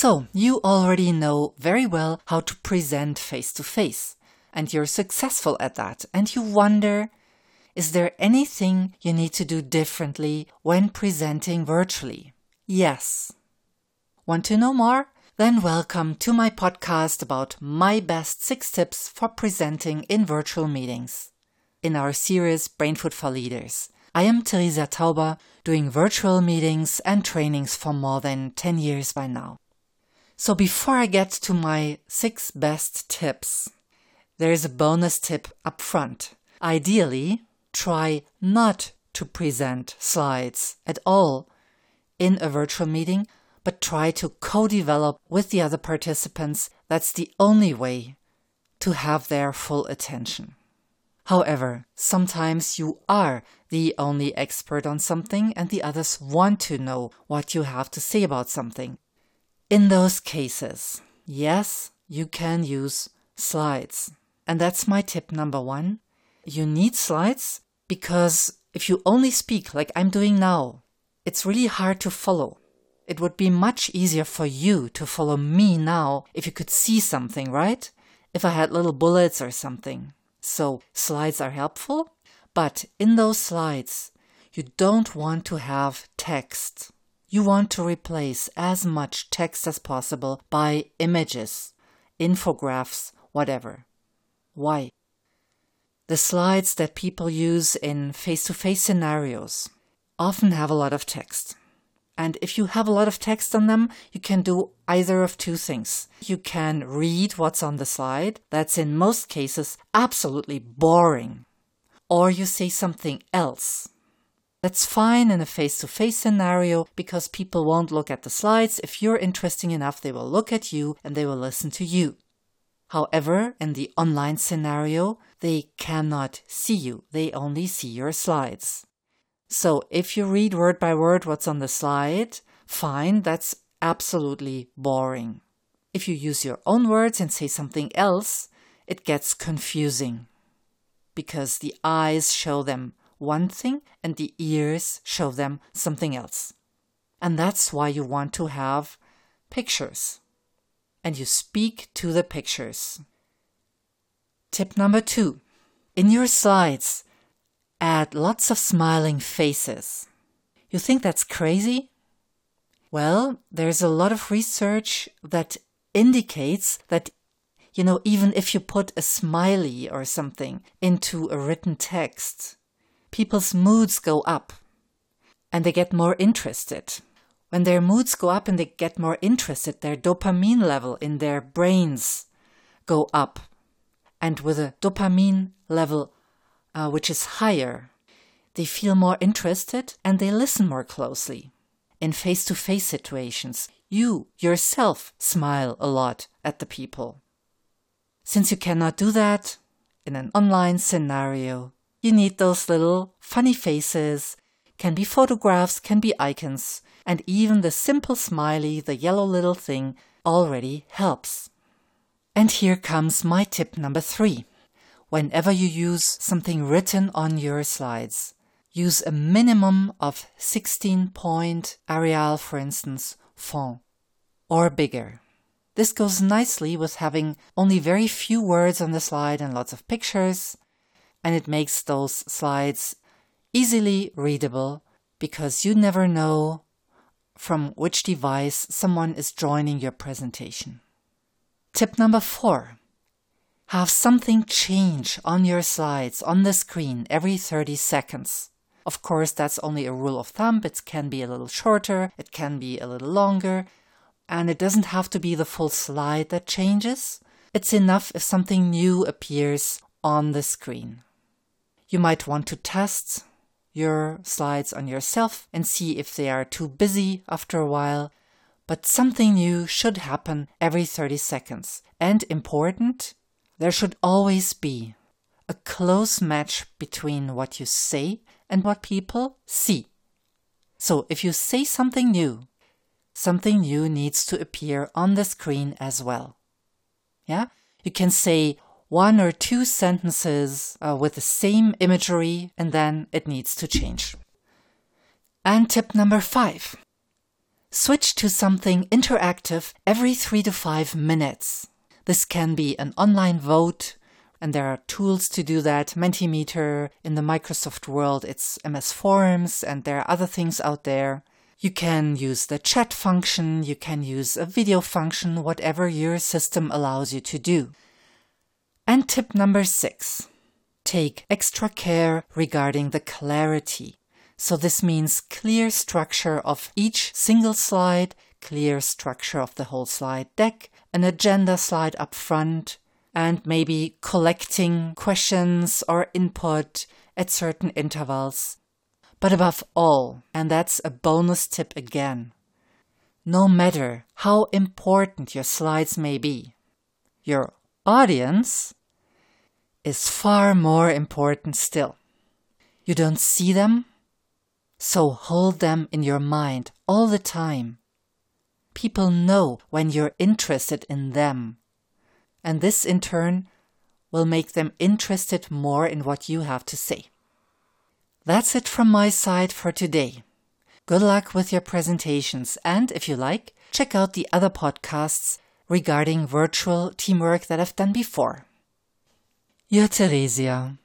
So, you already know very well how to present face to face, and you're successful at that, and you wonder is there anything you need to do differently when presenting virtually? Yes. Want to know more? Then welcome to my podcast about my best six tips for presenting in virtual meetings. In our series Brain Food for Leaders, I am Teresa Tauber, doing virtual meetings and trainings for more than 10 years by now. So before I get to my six best tips, there is a bonus tip up front. Ideally, try not to present slides at all in a virtual meeting but try to co-develop with the other participants. That's the only way to have their full attention. However, sometimes you are the only expert on something and the others want to know what you have to say about something. In those cases, yes, you can use slides. And that's my tip number one. You need slides because if you only speak like I'm doing now, it's really hard to follow. It would be much easier for you to follow me now if you could see something, right? If I had little bullets or something. So slides are helpful, but in those slides, you don't want to have text. You want to replace as much text as possible by images, infographics, whatever. Why? The slides that people use in face to face scenarios often have a lot of text. And if you have a lot of text on them, you can do either of two things. You can read what's on the slide. That's in most cases absolutely boring. Or you say something else. That's fine in a face to face scenario because people won't look at the slides. If you're interesting enough, they will look at you and they will listen to you. However, in the online scenario, they cannot see you. They only see your slides. So if you read word by word what's on the slide, fine, that's absolutely boring. If you use your own words and say something else, it gets confusing. Because the eyes show them one thing and the ears show them something else. And that's why you want to have pictures. And you speak to the pictures. Tip number two. In your slides, add lots of smiling faces. You think that's crazy? Well, there's a lot of research that indicates that, you know, even if you put a smiley or something into a written text, people's moods go up and they get more interested. When their moods go up and they get more interested, their dopamine level in their brains go up. And with a dopamine level uh, which is higher. They feel more interested and they listen more closely. In face to face situations, you yourself smile a lot at the people. Since you cannot do that in an online scenario, you need those little funny faces, can be photographs, can be icons, and even the simple smiley, the yellow little thing, already helps. And here comes my tip number three whenever you use something written on your slides. Use a minimum of 16 point Arial, for instance, font, or bigger. This goes nicely with having only very few words on the slide and lots of pictures, and it makes those slides easily readable because you never know from which device someone is joining your presentation. Tip number four have something change on your slides on the screen every 30 seconds. Of course, that's only a rule of thumb. It can be a little shorter, it can be a little longer, and it doesn't have to be the full slide that changes. It's enough if something new appears on the screen. You might want to test your slides on yourself and see if they are too busy after a while. But something new should happen every 30 seconds. And important, there should always be a close match between what you say and what people see. So if you say something new, something new needs to appear on the screen as well. Yeah? You can say one or two sentences uh, with the same imagery and then it needs to change. And tip number five Switch to something interactive every three to five minutes. This can be an online vote, and there are tools to do that. Mentimeter in the Microsoft world, it's MS Forms, and there are other things out there. You can use the chat function, you can use a video function, whatever your system allows you to do. And tip number six take extra care regarding the clarity. So this means clear structure of each single slide, clear structure of the whole slide deck, an agenda slide up front, and maybe collecting questions or input at certain intervals. But above all, and that's a bonus tip again, no matter how important your slides may be, your audience is far more important still. You don't see them, so hold them in your mind all the time. People know when you're interested in them and this in turn will make them interested more in what you have to say. That's it from my side for today. Good luck with your presentations, and if you like, check out the other podcasts regarding virtual teamwork that I've done before. Your Theresia.